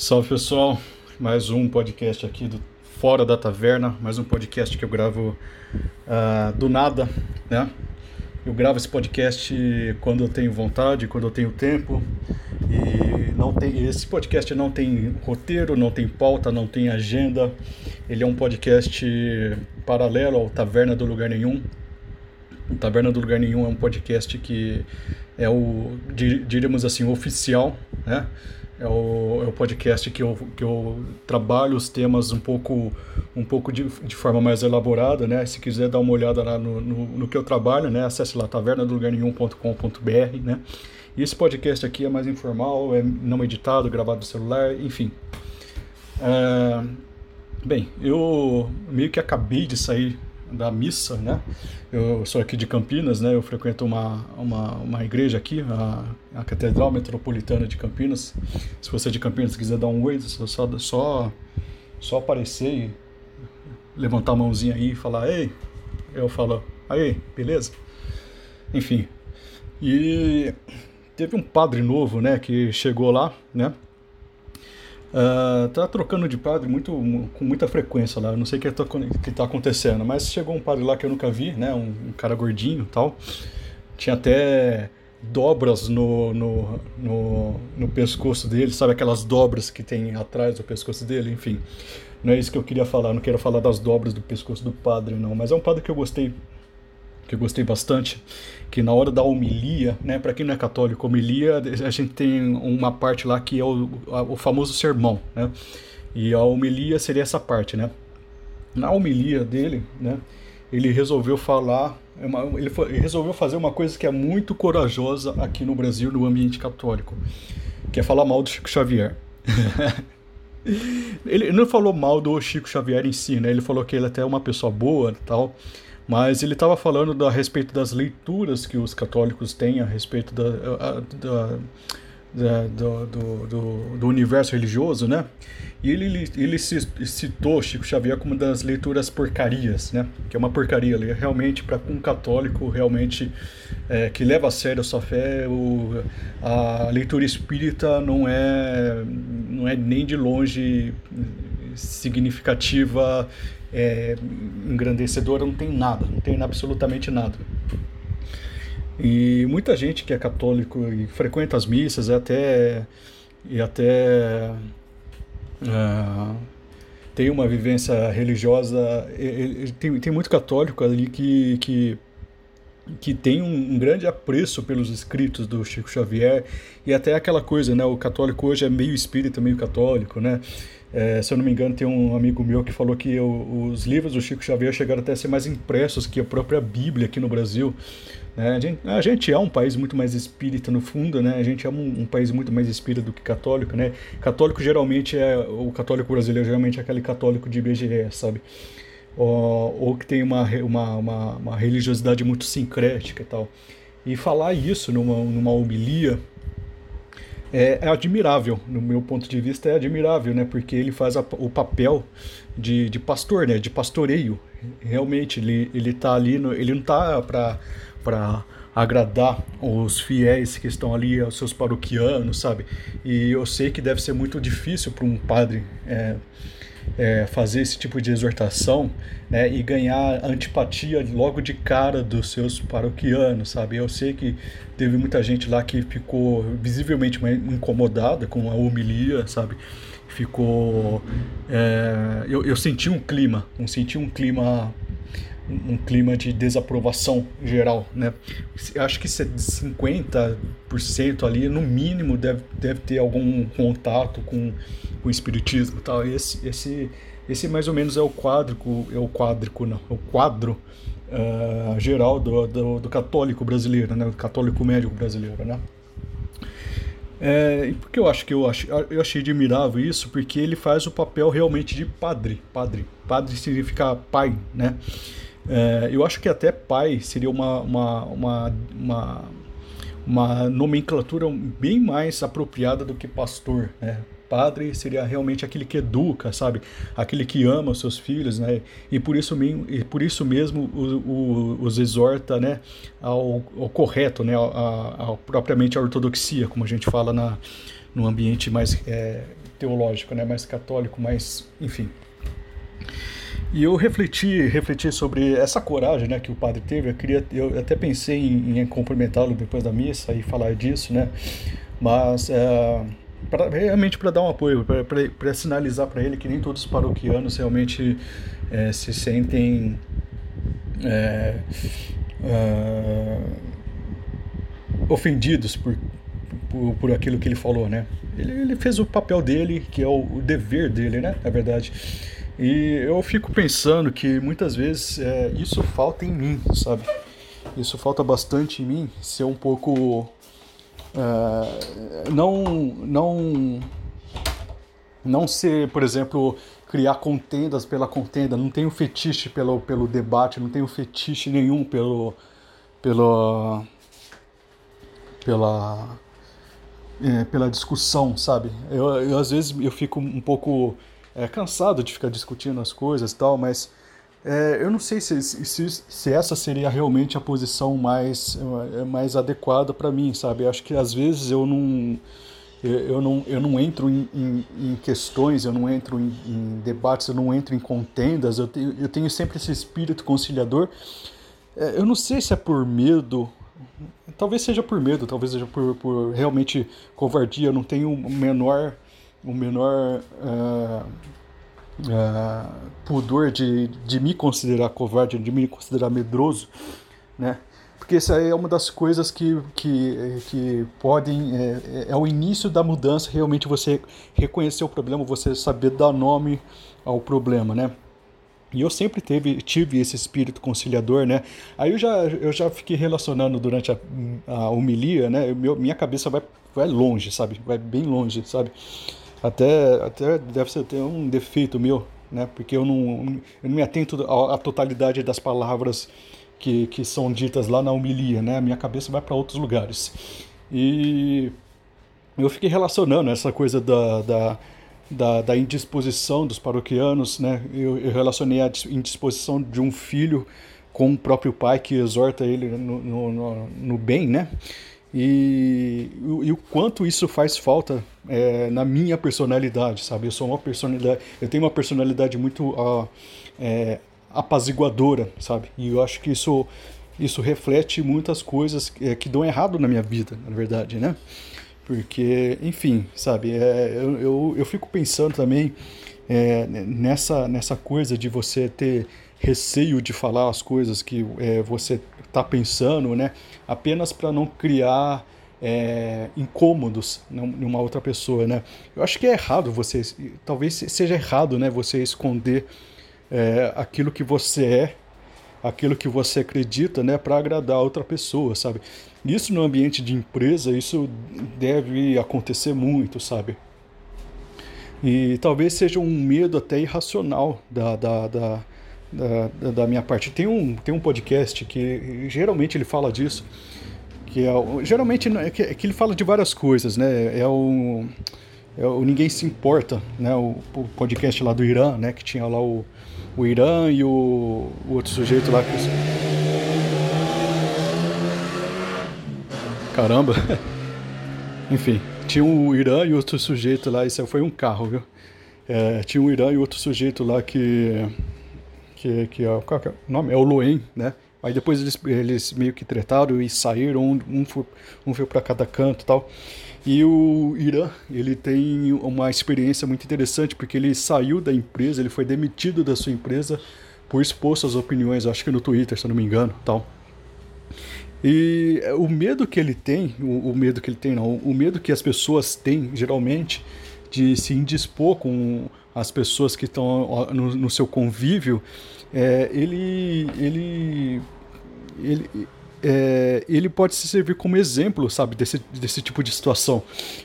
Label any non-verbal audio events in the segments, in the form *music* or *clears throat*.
Salve pessoal, mais um podcast aqui do Fora da Taverna, mais um podcast que eu gravo uh, do nada, né? Eu gravo esse podcast quando eu tenho vontade, quando eu tenho tempo. E não tem, esse podcast não tem roteiro, não tem pauta, não tem agenda. Ele é um podcast paralelo ao Taverna do Lugar Nenhum. O Taverna do Lugar Nenhum é um podcast que é o, diríamos assim, oficial, né? É o, é o podcast que eu, que eu trabalho os temas um pouco, um pouco de, de forma mais elaborada, né? Se quiser dar uma olhada lá no, no, no que eu trabalho, né? Acesse lá tavernadolugarnenhum.com.br, né? E esse podcast aqui é mais informal, é não editado, gravado no celular, enfim. É, bem, eu meio que acabei de sair da missa, né? Eu sou aqui de Campinas, né? Eu frequento uma, uma, uma igreja aqui, a, a Catedral Metropolitana de Campinas. Se você é de Campinas quiser dar um oi, só, só, só aparecer e levantar a mãozinha aí e falar, ei, eu falo, aí, beleza? Enfim. E teve um padre novo, né, que chegou lá, né? Uh, tá trocando de padre muito, com muita frequência lá. Eu não sei o que, tá, que tá acontecendo, mas chegou um padre lá que eu nunca vi, né? Um, um cara gordinho tal. Tinha até dobras no, no, no, no, pescoço dele, sabe aquelas dobras que tem atrás do pescoço dele, enfim. Não é isso que eu queria falar, não quero falar das dobras do pescoço do padre, não, mas é um padre que eu gostei que eu gostei bastante, que na hora da homilia, né, para quem não é católico, homilia, a gente tem uma parte lá que é o, o famoso sermão, né? E a homilia seria essa parte, né? Na homilia dele, né, ele resolveu falar, é ele, foi, ele resolveu fazer uma coisa que é muito corajosa aqui no Brasil, no ambiente católico, que é falar mal do Chico Xavier. *laughs* ele não falou mal do Chico Xavier em si, né? Ele falou que ele até é uma pessoa boa, tal, mas ele estava falando a respeito das leituras que os católicos têm a respeito da, da, da do, do, do, universo religioso, né? E ele, ele citou Chico Xavier como das leituras porcarias, né? Que é uma porcaria, ali. realmente para um católico realmente é, que leva a sério a sua fé, o, a leitura espírita não é, não é nem de longe significativa é, engrandecedora, não tem nada, não tem absolutamente nada. E muita gente que é católico e frequenta as missas até, e até uh, tem uma vivência religiosa, tem, tem muito católico ali que, que que tem um, um, grande apreço pelos escritos do Chico Xavier e até aquela coisa, né? O católico hoje é meio espírita, meio católico, né? É, se eu não me engano, tem um amigo meu que falou que os livros do Chico Xavier chegaram até a ser mais impressos que a própria Bíblia aqui no Brasil. Né? A, gente, a, gente, é um país muito mais espírita no fundo, né? A gente é um, um, país muito mais espírita do que católico, né? Católico geralmente é o católico brasileiro geralmente é aquele católico de IBGE, sabe? Ou, ou que tem uma, uma, uma, uma religiosidade muito sincrética e tal. E falar isso numa, numa homilia é, é, admirável, no meu ponto de vista é admirável, né? Porque ele faz a, o papel de, de pastor, né? De pastoreio. Realmente, ele, ele tá ali, no, ele não tá para agradar os fiéis que estão ali, os seus paroquianos, sabe? E eu sei que deve ser muito difícil para um padre é, é, fazer esse tipo de exortação né, e ganhar antipatia logo de cara dos seus paroquianos, sabe? Eu sei que teve muita gente lá que ficou visivelmente incomodada com a homilia, sabe? Ficou. É, eu, eu senti um clima, eu senti um clima um clima de desaprovação geral, né? Acho que 50% ali, no mínimo, deve, deve ter algum contato com, com o espiritismo, tal. Esse, esse, esse mais ou menos é o quadro, é o quadro, não, é o quadro uh, geral do, do, do, católico brasileiro, né? Do católico médico brasileiro, né? É, e por que eu acho que eu, ach, eu achei admirável isso? Porque ele faz o papel realmente de padre. Padre. Padre significa pai, né? É, eu acho que até pai seria uma, uma, uma, uma, uma nomenclatura bem mais apropriada do que pastor, né? Padre seria realmente aquele que educa, sabe? Aquele que ama os seus filhos, né? E por isso mesmo, e por isso mesmo o, o, os exorta, né? Ao, ao correto, né? A, a, propriamente a ortodoxia, como a gente fala na, no ambiente mais é, teológico, né? Mais católico, mais, enfim. E eu refleti, refleti sobre essa coragem, né, que o padre teve. Eu queria, eu até pensei em, em cumprimentá-lo depois da missa e falar disso, né? Mas é, pra, realmente para dar um apoio, para sinalizar para ele que nem todos os paroquianos realmente é, se sentem é, ofendidos por, por, por, aquilo que ele falou, né? Ele, ele fez o papel dele, que é o, o dever dele, né? Na verdade. E eu fico pensando que muitas vezes é, isso falta em mim, sabe? Isso falta bastante em mim, ser um pouco. É, não. Não. Não ser, por exemplo, criar contendas pela contenda, não tenho fetiche pelo, pelo debate, não tenho fetiche nenhum pelo. pelo pela. É, pela discussão, sabe? Eu, eu, às vezes eu fico um pouco é, cansado de ficar discutindo as coisas e tal, mas é, eu não sei se, se, se, essa seria realmente a posição mais, é, mais adequada para mim, sabe? Eu acho que às vezes eu não, eu não, eu não entro em, em, em questões, eu não entro em, em, debates, eu não entro em contendas, eu tenho, eu tenho sempre esse espírito conciliador. É, eu não sei se é por medo, talvez seja por medo, talvez seja por, por realmente covardia, eu não tenho o menor o menor uh, uh, pudor de, de me considerar covarde, de me considerar medroso, né? Porque isso aí é uma das coisas que, que, que podem. É, é o início da mudança, realmente você reconhecer o problema, você saber dar nome ao problema, né? E eu sempre teve, tive esse espírito conciliador, né? Aí eu já, eu já fiquei relacionando durante a, a homilia, né? Minha cabeça vai, vai longe, sabe? Vai bem longe, sabe? Até, até deve ser ter um defeito meu, né? Porque eu não, eu não me atento à, à totalidade das palavras que, que são ditas lá na homilia, né? A minha cabeça vai para outros lugares. E eu fiquei relacionando essa coisa da, da, da, da indisposição dos paroquianos, né? Eu, eu, relacionei a indisposição de um filho com o próprio pai que exorta ele no, no, no, no bem, né? E, e, o quanto isso faz falta é, na minha personalidade, sabe? Eu sou uma personalidade, eu tenho uma personalidade muito uh, é, apaziguadora, sabe? E eu acho que isso isso reflete muitas coisas é, que dão errado na minha vida, na verdade, né? Porque, enfim, sabe? É, eu, eu, eu, fico pensando também é, nessa nessa coisa de você ter receio de falar as coisas que é, você está pensando, né? Apenas para não criar é, incômodos numa outra pessoa, né? Eu acho que é errado você, talvez seja errado, né? Você esconder é, aquilo que você é, aquilo que você acredita, né? Para agradar a outra pessoa, sabe? Isso no ambiente de empresa, isso deve acontecer muito, sabe? E talvez seja um medo até irracional da, da, da da, da minha parte. Tem um, tem um podcast que geralmente ele fala disso, que é o, geralmente é que, é que ele fala de várias coisas, né? É o, é o Ninguém Se Importa, né? O, o, podcast lá do Irã, né? Que tinha lá o, o Irã e o, o outro sujeito lá que... Caramba! *laughs* Enfim, tinha o Irã e outro sujeito lá, isso foi um carro, viu? É, tinha um Irã e outro sujeito lá que que, que é, qual que é o nome? É o Loen, né? Aí depois eles, eles meio que tretaram e saíram, um, um, foi, um foi para cada canto tal. E o Irã, ele tem uma experiência muito interessante, porque ele saiu da empresa, ele foi demitido da sua empresa por expor suas opiniões, acho que no Twitter, se eu não me engano, tal. E o medo que ele tem, o, o medo que ele tem não, o medo que as pessoas têm, geralmente, de se indispor com as pessoas que estão no, no, seu convívio, é, ele, ele, ele, é, ele pode se servir como exemplo, sabe, desse, desse tipo de situação,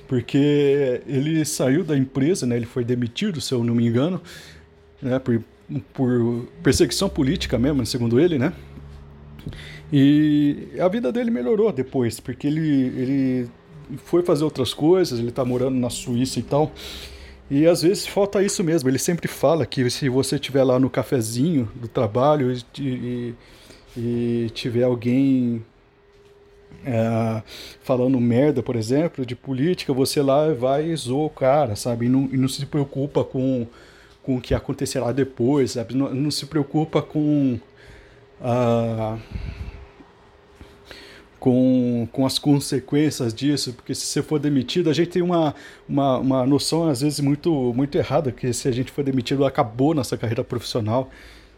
porque ele saiu da empresa, né, ele foi demitido, se eu não me engano, né, por, por perseguição política mesmo, segundo ele, né, e a vida dele melhorou depois, porque ele, ele foi fazer outras coisas, ele está morando na Suíça e tal, e às vezes falta isso mesmo. Ele sempre fala que se você estiver lá no cafezinho do trabalho e, e, e tiver alguém é, falando merda, por exemplo, de política, você lá vai e zoa o cara, sabe? E não, e não se preocupa com, com o que acontecerá depois, sabe? Não, não se preocupa com. Uh, com, com as consequências disso, porque se você for demitido, a gente tem uma, uma, uma noção às vezes muito, muito errada, que se a gente for demitido, acabou nossa carreira profissional.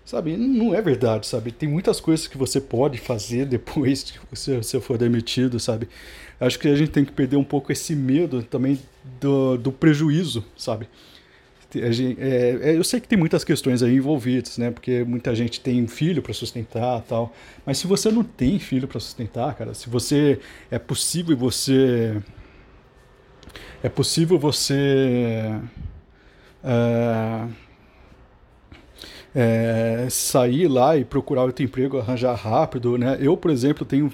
Sabe, não é verdade, sabe? Tem muitas coisas que você pode fazer *laughs* depois que você, você for demitido, sabe? Acho que a gente tem que perder um pouco esse medo também do, do prejuízo, sabe? Gente, é, é, eu sei que tem muitas questões aí envolvidas, né? Porque muita gente tem filho para sustentar tal. Mas se você não tem filho para sustentar, cara, se você é possível você é possível você é, é, sair lá e procurar outro emprego, arranjar rápido, né? Eu, por exemplo, tenho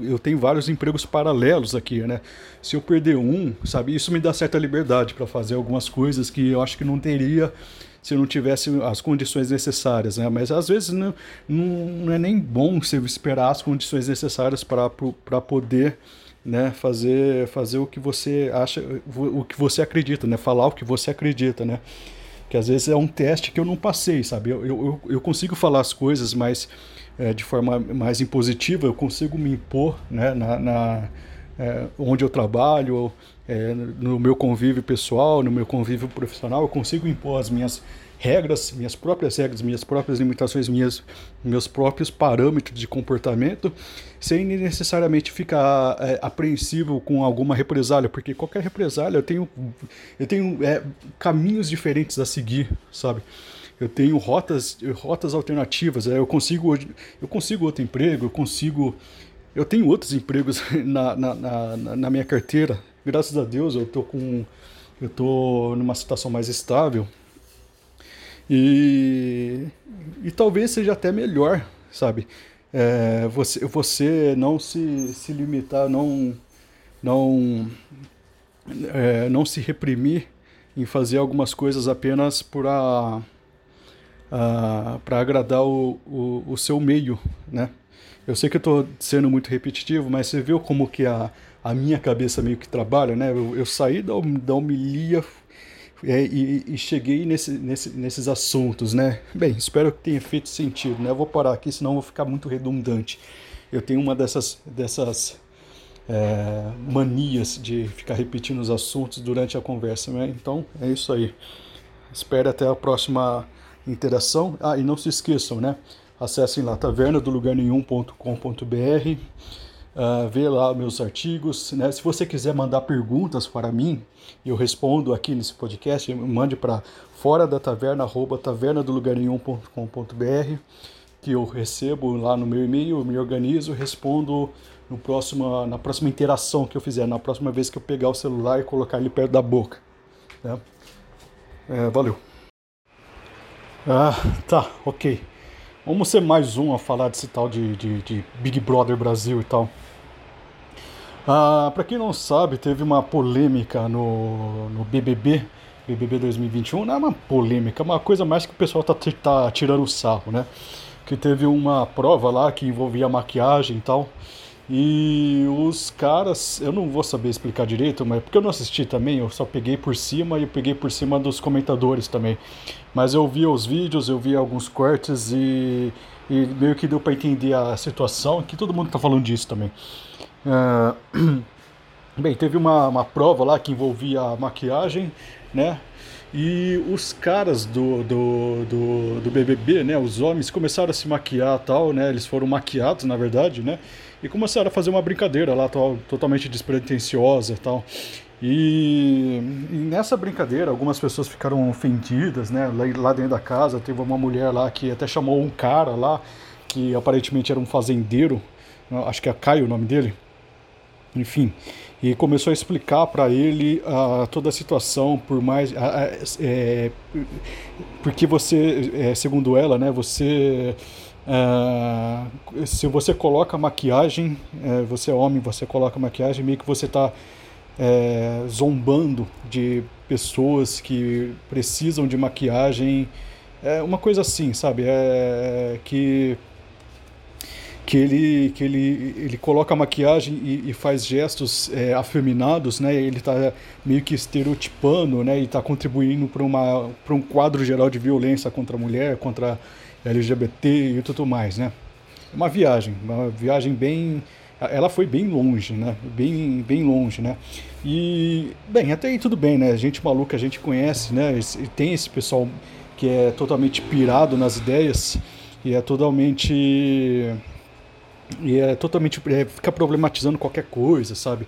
eu tenho vários empregos paralelos aqui, né? Se eu perder um, sabe, isso me dá certa liberdade para fazer algumas coisas que eu acho que não teria se não tivesse as condições necessárias, né? Mas às vezes não, não é nem bom você esperar as condições necessárias para poder né, fazer, fazer o que você acha, o que você acredita, né? Falar o que você acredita, né? Que às vezes é um teste que eu não passei, sabe? Eu, eu, eu consigo falar as coisas mais é, de forma mais impositiva, eu consigo me impor né, na, na é, onde eu trabalho, é, no meu convívio pessoal, no meu convívio profissional, eu consigo impor as minhas regras, minhas próprias regras, minhas próprias limitações, minhas, meus próprios parâmetros de comportamento, sem necessariamente ficar é, apreensivo com alguma represália, porque qualquer represália eu tenho, eu tenho é, caminhos diferentes a seguir, sabe? Eu tenho rotas, rotas alternativas. É, eu consigo, eu consigo outro emprego, eu consigo, eu tenho outros empregos *laughs* na, na, na, na minha carteira. Graças a Deus eu tô com, eu tô numa situação mais estável e, e talvez seja até melhor, sabe? É, você, você não se, se limitar, não, não, é, não se reprimir em fazer algumas coisas apenas para para agradar o, o, o, seu meio, né? Eu sei que eu estou sendo muito repetitivo, mas você viu como que a, a minha cabeça meio que trabalha, né? Eu, eu saí da, da homilia é, e, e, cheguei nesse, nesse, nesses assuntos, né? Bem, espero que tenha feito sentido, né? Eu vou parar aqui, senão eu vou ficar muito redundante. Eu tenho uma dessas, dessas é, manias de ficar repetindo os assuntos durante a conversa, né? Então, é isso aí. Espero até a próxima interação. Ah, e não se esqueçam, né? Acessem lá tavernadolugarnenhum.com.br uh, ver lá meus artigos. Né? Se você quiser mandar perguntas para mim, eu respondo aqui nesse podcast, mande para fora da taverna, arroba tavernadolugarnenhum.com.br, que eu recebo lá no meu e-mail, me organizo, respondo no próximo, na próxima interação que eu fizer, na próxima vez que eu pegar o celular e colocar ele perto da boca. Né? É, valeu. Ah, tá, ok. Vamos ser mais um a falar desse tal de, de, de Big Brother Brasil e tal. Ah, para quem não sabe, teve uma polêmica no, no BBB, BBB 2021. Não é uma polêmica, é uma coisa mais que o pessoal tá, tá tirando o sarro, né? Que teve uma prova lá que envolvia maquiagem e tal. E os caras, eu não vou saber explicar direito, mas porque eu não assisti também, eu só peguei por cima e eu peguei por cima dos comentadores também. Mas eu vi os vídeos, eu vi alguns cortes e, e meio que deu para entender a situação, que todo mundo tá falando disso também. Uh, *clears throat* bem, teve uma, uma prova lá que envolvia maquiagem, né? E os caras do, do, do, do, BBB, né, os homens, começaram a se maquiar tal, né, eles foram maquiados, na verdade, né, e começaram a fazer uma brincadeira lá, tal, totalmente despretensiosa tal. E, e, nessa brincadeira, algumas pessoas ficaram ofendidas, né, lá dentro da casa, teve uma mulher lá que até chamou um cara lá, que aparentemente era um fazendeiro, acho que é Caio o nome dele, enfim, e começou a explicar para ele uh, toda a situação, por mais. Uh, é, porque você, é, segundo ela, né, você. Uh, se você coloca maquiagem, é, você é homem, você coloca maquiagem, meio que você está é, zombando de pessoas que precisam de maquiagem, é uma coisa assim, sabe? É, que que ele, que ele, ele coloca maquiagem e, e faz gestos é, afeminados, né? Ele está meio que estereotipando, né? E está contribuindo para um quadro geral de violência contra a mulher, contra LGBT e tudo mais, né? Uma viagem, uma viagem bem, ela foi bem longe, né? Bem, bem longe, né? E bem, até aí tudo bem, né? Gente maluca a gente conhece, né? E tem esse pessoal que é totalmente pirado nas ideias e é totalmente e é totalmente. É, fica problematizando qualquer coisa, sabe?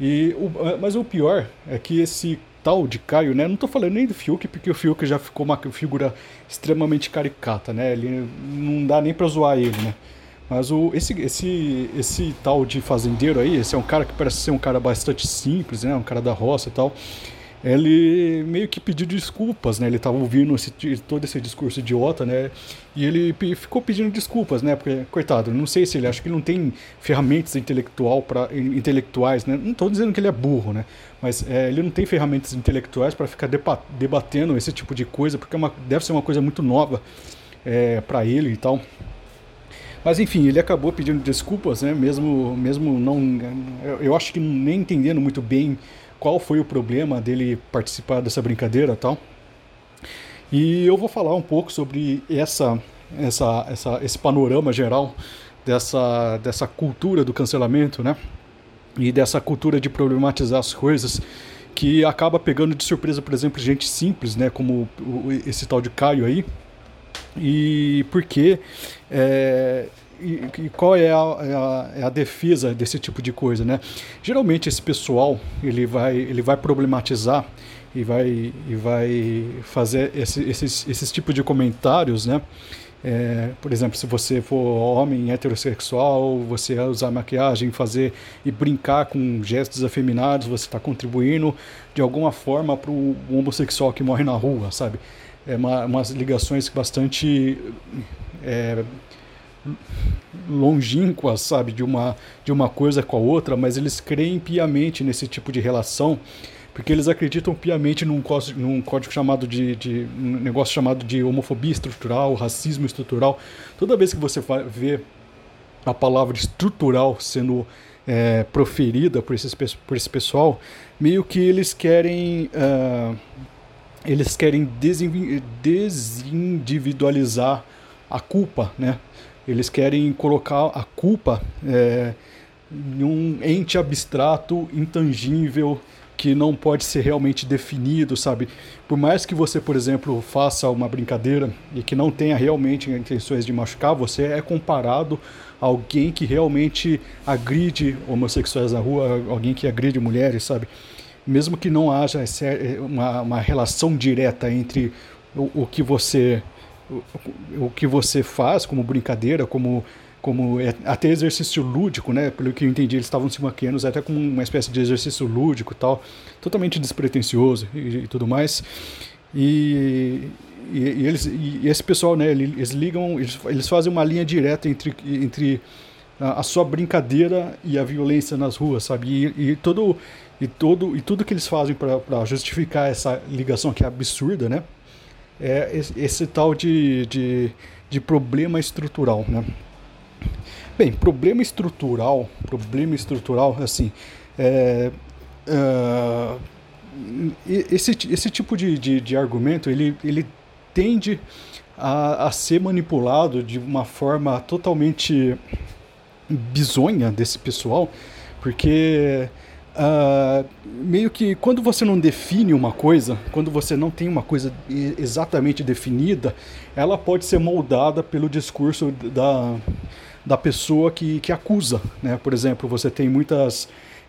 E o, mas o pior é que esse tal de Caio, né? Não tô falando nem do Fiuk, porque o Fiuk já ficou uma figura extremamente caricata, né? Ele não dá nem pra zoar ele, né? Mas o, esse, esse, esse tal de fazendeiro aí, esse é um cara que parece ser um cara bastante simples, né? Um cara da roça e tal ele meio que pediu desculpas, né? Ele estava ouvindo esse, todo esse discurso idiota, né? E ele ficou pedindo desculpas, né? Porque, coitado, não sei se ele acha que não tem ferramentas intelectual pra, intelectuais, né? Não estou dizendo que ele é burro, né? Mas é, ele não tem ferramentas intelectuais para ficar debatendo esse tipo de coisa, porque é uma, deve ser uma coisa muito nova é, para ele e tal. Mas enfim, ele acabou pedindo desculpas, né? Mesmo, mesmo não. Eu acho que nem entendendo muito bem qual foi o problema dele participar dessa brincadeira tal. E eu vou falar um pouco sobre essa, essa, essa, esse panorama geral dessa, dessa cultura do cancelamento, né? E dessa cultura de problematizar as coisas que acaba pegando de surpresa, por exemplo, gente simples, né? Como esse tal de Caio aí. E porque é, e, e qual é a, é a, é a, defesa desse tipo de coisa, né? Geralmente esse pessoal ele vai, ele vai problematizar e vai, e vai fazer esse, esses, esses tipos de comentários, né? É, por exemplo, se você for homem heterossexual, você usar maquiagem, fazer e brincar com gestos afeminados, você está contribuindo de alguma forma para o homossexual que morre na rua, sabe? É uma, umas ligações bastante é, longínquas, sabe, de uma, de uma coisa com a outra, mas eles creem piamente nesse tipo de relação, porque eles acreditam piamente num, num código chamado de, de um negócio chamado de homofobia estrutural, racismo estrutural. Toda vez que você vê a palavra estrutural sendo é, proferida por, esses, por esse pessoal, meio que eles querem uh, eles querem desindividualizar a culpa, né? Eles querem colocar a culpa é, em um ente abstrato, intangível, que não pode ser realmente definido, sabe? Por mais que você, por exemplo, faça uma brincadeira e que não tenha realmente intenções de machucar, você é comparado a alguém que realmente agride homossexuais na rua, alguém que agride mulheres, sabe? Mesmo que não haja uma, uma relação direta entre o, o que você o, que você faz como brincadeira, como como é, até exercício lúdico, né? Pelo que eu entendi, eles estavam se maquiando até como uma espécie de exercício lúdico tal, totalmente despretensioso e, e tudo mais. E, e, e eles, e esse pessoal, né? Eles ligam, eles, eles fazem uma linha direta entre, entre a, a sua brincadeira e a violência nas ruas, sabe? E todo e todo e tudo que eles fazem para justificar essa ligação que é absurda, né? É esse, esse tal de, de, de problema estrutural, né? Bem, problema estrutural, problema estrutural, assim, é, é, esse, esse tipo de, de, de, argumento, ele, ele tende a, a ser manipulado de uma forma totalmente bizonha desse pessoal, porque Uh, meio que quando você não define uma coisa, quando você não tem uma coisa exatamente definida, ela pode ser moldada pelo discurso da, da pessoa que, que acusa. Né? Por exemplo, você tem muitas.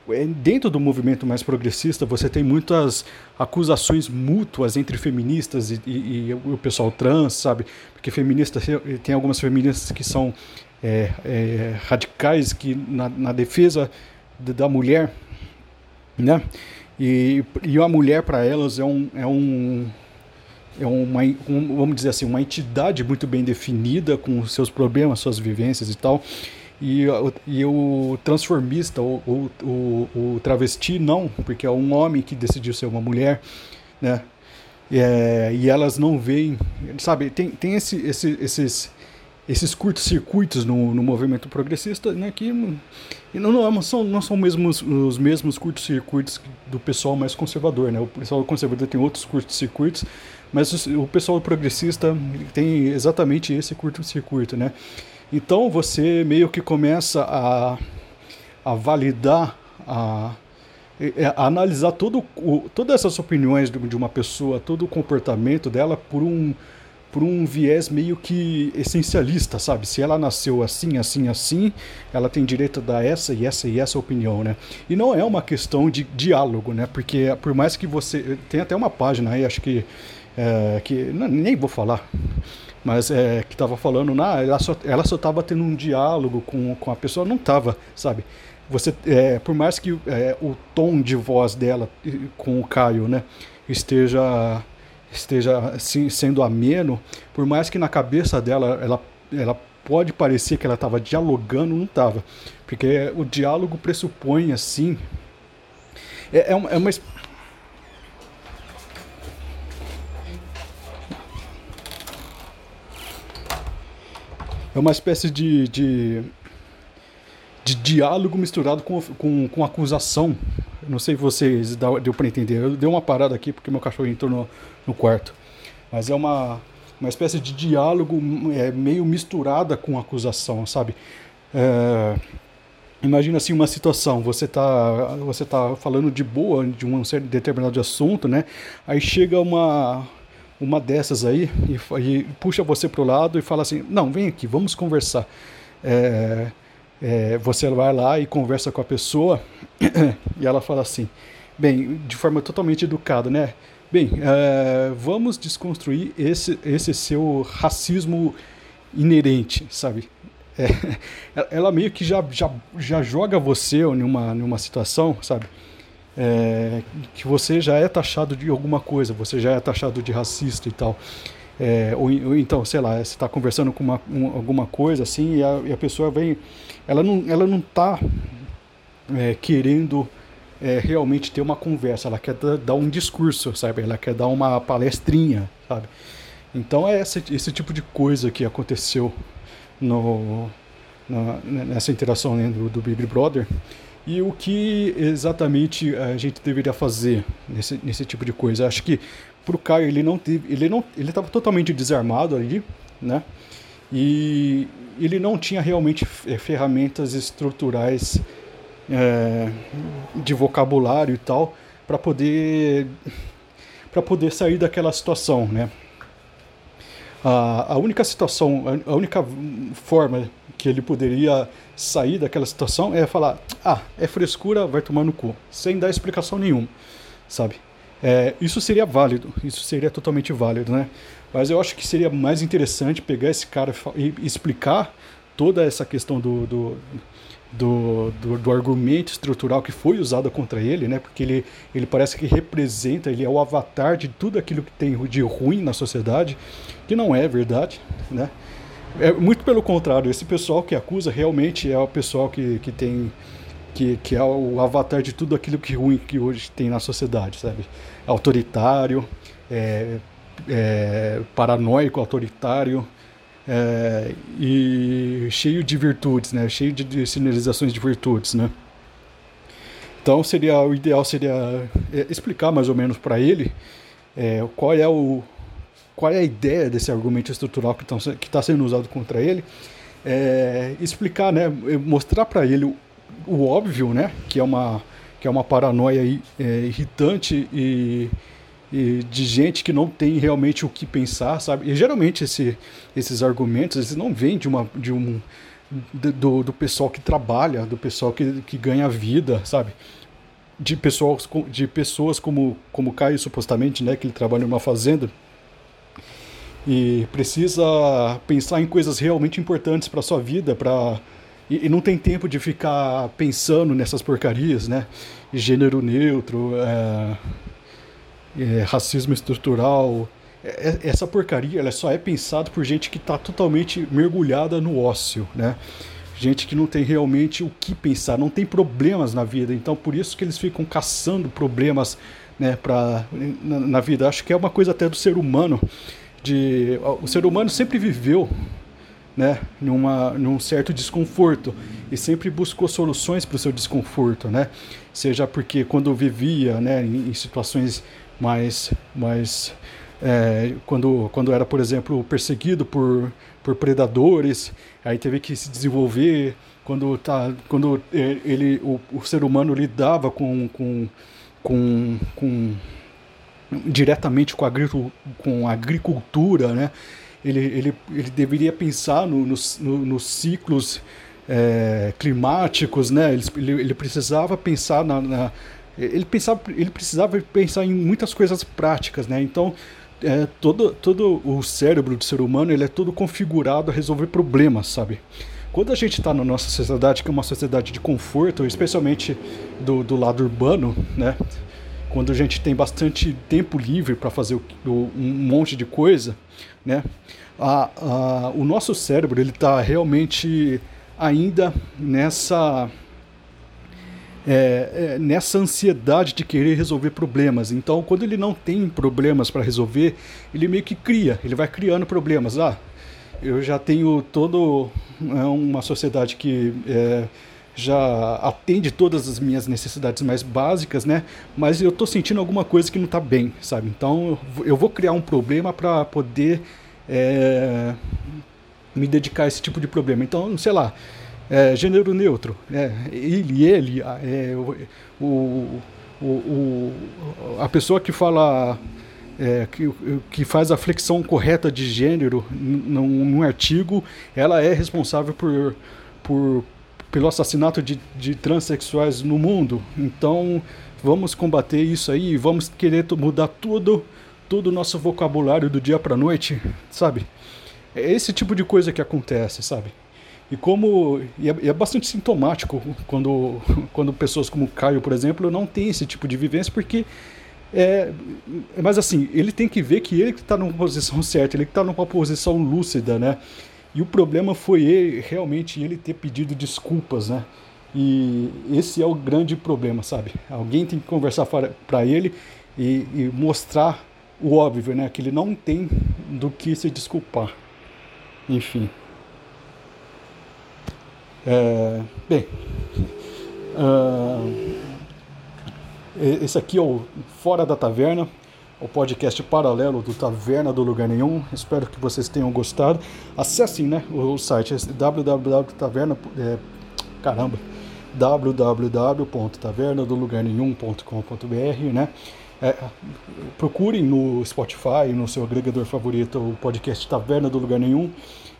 É, dentro do movimento mais progressista, você tem muitas acusações mútuas entre feministas e, e, e o pessoal trans, sabe? Porque feministas, tem algumas feministas que são é, é, radicais, que na, na defesa da mulher né? E, e a mulher para elas é um, é um é uma, um, vamos dizer assim, uma entidade muito bem definida com seus problemas, suas vivências e tal. E, e o transformista, o, o, o, o, travesti, não, porque é um homem que decidiu ser uma mulher, né? É, e elas não veem, sabe? Tem, tem esse, esse, esses, esses curtos-circuitos no, no movimento progressista, né, que não, não, são, não são mesmos, os mesmos curtos-circuitos do pessoal mais conservador. Né? O pessoal conservador tem outros curtos-circuitos, mas o, pessoal progressista tem exatamente esse curto-circuito. Né? Então você meio que começa a, a validar, a, a analisar todo, o, todas essas opiniões de, de uma pessoa, todo o comportamento dela por um por um viés meio que essencialista, sabe? Se ela nasceu assim, assim, assim, ela tem direito a dar essa e essa e essa opinião, né? E não é uma questão de diálogo, né? Porque por mais que você. Tem até uma página aí, acho que. É, que não, nem vou falar, mas é, que estava falando, nah, ela só ela só tendo um diálogo com, com a pessoa, não estava, sabe? Você, é, por mais que é, o tom de voz dela com o Caio, né, esteja esteja sendo ameno, por mais que na cabeça dela ela, ela pode parecer que ela estava dialogando, não estava. Porque o diálogo pressupõe assim. É, é uma. É uma é uma espécie de, de, de diálogo misturado com, com, com acusação. Não sei se vocês deu para entender. Eu dei uma parada aqui porque meu cachorro entrou no, no quarto. Mas é uma, uma espécie de diálogo é, meio misturada com acusação, sabe? É, imagina assim uma situação, você está você tá falando de boa de um certo determinado assunto, né? Aí chega uma uma dessas aí e, e puxa você para o lado e fala assim, não, vem aqui, vamos conversar. É, é, você vai lá e conversa com a pessoa *clears throat* e ela fala assim, bem, de forma totalmente educada, né? Bem, uh, vamos desconstruir esse, esse seu racismo inerente, sabe? É, *laughs* ela meio que já, já, já joga você numa, numa situação, sabe? É, que você já é taxado de alguma coisa, você já é taxado de racista e tal. É, ou, ou, então, sei lá, você está conversando com uma, um, alguma coisa assim e a, e a, pessoa vem. Ela não, ela não está é, querendo é, realmente ter uma conversa, ela quer dar um discurso, sabe? Ela quer dar uma palestrinha, sabe? Então é esse, esse tipo de coisa que aconteceu no, na, nessa interação né, do, do Big Brother. E o que exatamente a gente deveria fazer nesse, nesse tipo de coisa? Acho que pro Caio ele não teve, ele não, ele estava totalmente desarmado ali, né? E ele não tinha realmente ferramentas estruturais é, de vocabulário e tal para poder para poder sair daquela situação, né? A, a única situação, a, única forma que ele poderia sair daquela situação é falar, ah, é frescura, vai tomar no cu, sem dar explicação nenhuma, sabe? É, isso seria válido, isso seria totalmente válido, né? Mas eu acho que seria mais interessante pegar esse cara e explicar toda essa questão do, do do, do, do, argumento estrutural que foi usado contra ele, né? Porque ele, ele parece que representa, ele é o avatar de tudo aquilo que tem de ruim na sociedade, que não é verdade, né? É muito pelo contrário, esse pessoal que acusa realmente é o pessoal que, que tem que, que é o avatar de tudo aquilo que ruim que hoje tem na sociedade, sabe? Autoritário, é, é, paranoico, autoritário, é, e cheio de virtudes, né? Cheio de, de sinalizações de virtudes, né? Então seria o ideal seria é, explicar mais ou menos para ele é, qual é o qual é a ideia desse argumento estrutural que está sendo usado contra ele, é, explicar, né, mostrar para ele o, o, óbvio, né, que é uma que é uma paranoia é, irritante e e de gente que não tem realmente o que pensar, sabe? E geralmente esse, esses argumentos eles não vêm de uma de um do, do pessoal que trabalha, do pessoal que, que ganha vida, sabe? De pessoas de pessoas como como Caio supostamente, né, que ele trabalha numa fazenda e precisa pensar em coisas realmente importantes para sua vida, para e, não tem tempo de ficar pensando nessas porcarias, né? Gênero neutro, é é, racismo estrutural. É, é, essa porcaria ela só é pensada por gente que está totalmente mergulhada no ócio, né? Gente que não tem realmente o que pensar, não tem problemas na vida. Então, por isso que eles ficam caçando problemas né, pra, na, na vida. Acho que é uma coisa até do ser humano. De, o ser humano sempre viveu né, numa, num certo desconforto e sempre buscou soluções para o seu desconforto, né? Seja porque quando vivia, né, em, em situações mais, mais é, quando, quando era, por exemplo, perseguido por, por predadores, aí teve que se desenvolver. Quando, tá, quando ele, o, o ser humano lidava com, com, com, com diretamente com a, com a agricultura, né? ele, ele, ele deveria pensar no, nos, no, nos ciclos é, climáticos, né? Ele, ele precisava pensar na, na, ele pensava ele precisava pensar em muitas coisas práticas, né? Então é, todo, todo o cérebro do ser humano ele é todo configurado a resolver problemas, sabe? Quando a gente está na nossa sociedade, que é uma sociedade de conforto, especialmente do, do lado urbano, né? Quando a gente tem bastante tempo livre para fazer o, o, um monte de coisa, né? A, a, o nosso cérebro ele está realmente ainda nessa é, é, nessa ansiedade de querer resolver problemas. Então, quando ele não tem problemas para resolver, ele meio que cria, ele vai criando problemas. Ah, eu já tenho todo é, uma sociedade que é, já atende todas as minhas necessidades mais básicas, né? Mas eu estou sentindo alguma coisa que não está bem, sabe? Então, eu vou criar um problema para poder é, me dedicar a esse tipo de problema. Então, sei lá, é, gênero neutro, é, ele, ele, é, o, o, o, a pessoa que fala, é, que, que faz a flexão correta de gênero num, num artigo, ela é responsável por, por, pelo assassinato de, de transexuais no mundo. Então, vamos combater isso aí, vamos querer mudar tudo todo o nosso vocabulário do dia para noite, sabe? É esse tipo de coisa que acontece, sabe? E como e é, é, bastante sintomático quando *laughs* quando pessoas como o Caio, por exemplo, não têm esse tipo de vivência porque é, mas assim, ele tem que ver que ele que está numa posição *laughs* certa, ele que está numa posição lúcida, né? E o problema foi ele, realmente ele ter pedido desculpas, né? E esse é o grande problema, sabe? Alguém tem que conversar para ele e, e mostrar o óbvio, né? Que ele não tem do que se desculpar. Enfim. É, bem, uh, esse aqui é o Fora da Taverna, o podcast paralelo do Taverna do Lugar Nenhum. Espero que vocês tenham gostado. Acessem né, o, site www.taverna. É, caramba! www.tavernadolugarnenhum.com.br, né? É, procurem no Spotify, no seu agregador favorito, o podcast Taverna do Lugar Nenhum,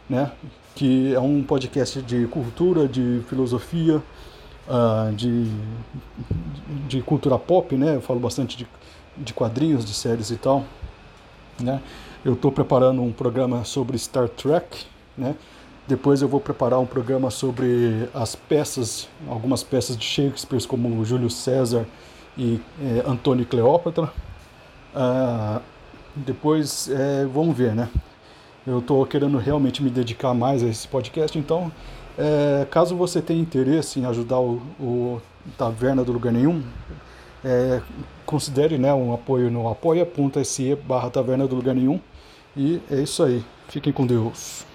né? que é um podcast de cultura, de filosofia, uh, de, de cultura pop, né? Eu falo bastante de, de quadrinhos, de séries e tal, né? Eu estou preparando um programa sobre Star Trek, né? Depois eu vou preparar um programa sobre as peças, algumas peças de Shakespeare, como Júlio César e é, Antônio Cleópatra. Ah, depois é, vamos ver, né? Eu estou querendo realmente me dedicar mais a esse podcast, então é, caso você tenha interesse em ajudar o, o Taverna do Lugar Nenhum, é, considere né, um apoio no apoia.se barra Taverna do Lugar Nenhum. E é isso aí. Fiquem com Deus.